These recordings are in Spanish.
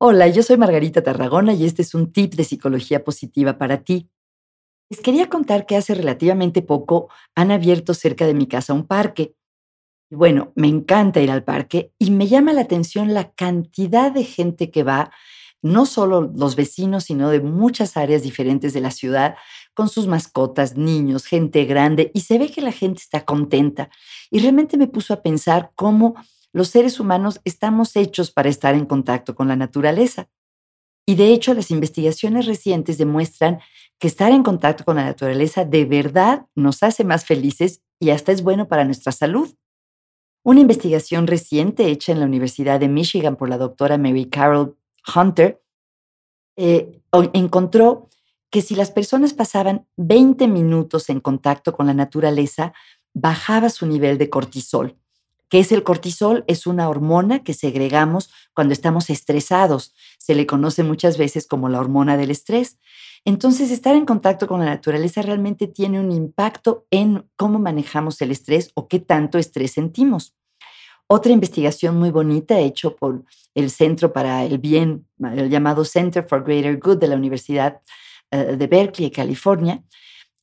Hola, yo soy Margarita Tarragona y este es un tip de psicología positiva para ti. Les quería contar que hace relativamente poco han abierto cerca de mi casa un parque. Bueno, me encanta ir al parque y me llama la atención la cantidad de gente que va, no solo los vecinos, sino de muchas áreas diferentes de la ciudad, con sus mascotas, niños, gente grande, y se ve que la gente está contenta. Y realmente me puso a pensar cómo los seres humanos estamos hechos para estar en contacto con la naturaleza. Y de hecho, las investigaciones recientes demuestran que estar en contacto con la naturaleza de verdad nos hace más felices y hasta es bueno para nuestra salud. Una investigación reciente hecha en la Universidad de Michigan por la doctora Mary Carol Hunter eh, encontró que si las personas pasaban 20 minutos en contacto con la naturaleza, bajaba su nivel de cortisol. ¿Qué es el cortisol? Es una hormona que segregamos cuando estamos estresados. Se le conoce muchas veces como la hormona del estrés. Entonces, estar en contacto con la naturaleza realmente tiene un impacto en cómo manejamos el estrés o qué tanto estrés sentimos. Otra investigación muy bonita hecho por el Centro para el Bien, el llamado Center for Greater Good de la Universidad eh, de Berkeley, California,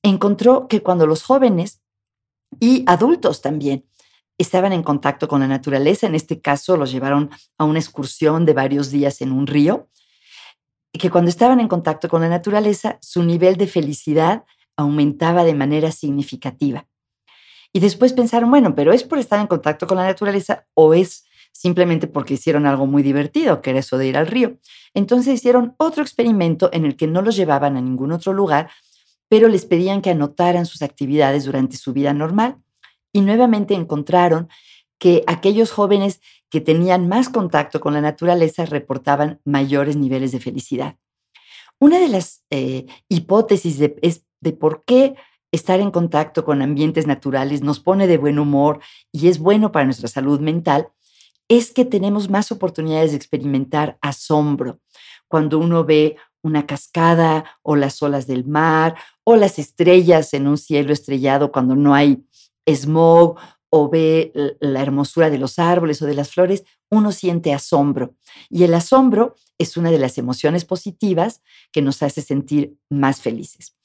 encontró que cuando los jóvenes y adultos también estaban en contacto con la naturaleza. En este caso, los llevaron a una excursión de varios días en un río. Que cuando estaban en contacto con la naturaleza, su nivel de felicidad aumentaba de manera significativa. Y después pensaron, bueno, pero es por estar en contacto con la naturaleza o es simplemente porque hicieron algo muy divertido, que era eso de ir al río. Entonces hicieron otro experimento en el que no los llevaban a ningún otro lugar, pero les pedían que anotaran sus actividades durante su vida normal y nuevamente encontraron que aquellos jóvenes que tenían más contacto con la naturaleza reportaban mayores niveles de felicidad. Una de las eh, hipótesis de, es de por qué estar en contacto con ambientes naturales nos pone de buen humor y es bueno para nuestra salud mental es que tenemos más oportunidades de experimentar asombro. Cuando uno ve una cascada o las olas del mar o las estrellas en un cielo estrellado cuando no hay smog o ve la hermosura de los árboles o de las flores, uno siente asombro. Y el asombro es una de las emociones positivas que nos hace sentir más felices.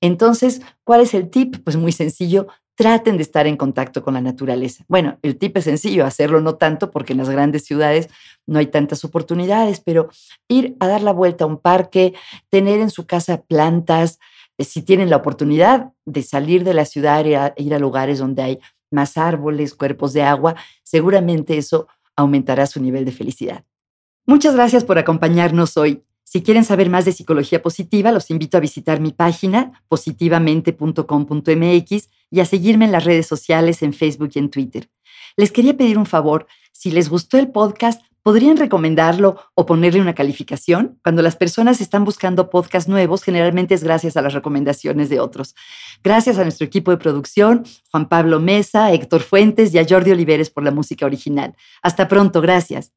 Entonces, ¿cuál es el tip? Pues muy sencillo, traten de estar en contacto con la naturaleza. Bueno, el tip es sencillo, hacerlo no tanto porque en las grandes ciudades no hay tantas oportunidades, pero ir a dar la vuelta a un parque, tener en su casa plantas, si tienen la oportunidad de salir de la ciudad e ir a lugares donde hay más árboles, cuerpos de agua, seguramente eso aumentará su nivel de felicidad. Muchas gracias por acompañarnos hoy. Si quieren saber más de psicología positiva, los invito a visitar mi página positivamente.com.mx y a seguirme en las redes sociales en Facebook y en Twitter. Les quería pedir un favor, si les gustó el podcast, ¿Podrían recomendarlo o ponerle una calificación? Cuando las personas están buscando podcasts nuevos, generalmente es gracias a las recomendaciones de otros. Gracias a nuestro equipo de producción, Juan Pablo Mesa, Héctor Fuentes y a Jordi Oliveres por la música original. Hasta pronto, gracias.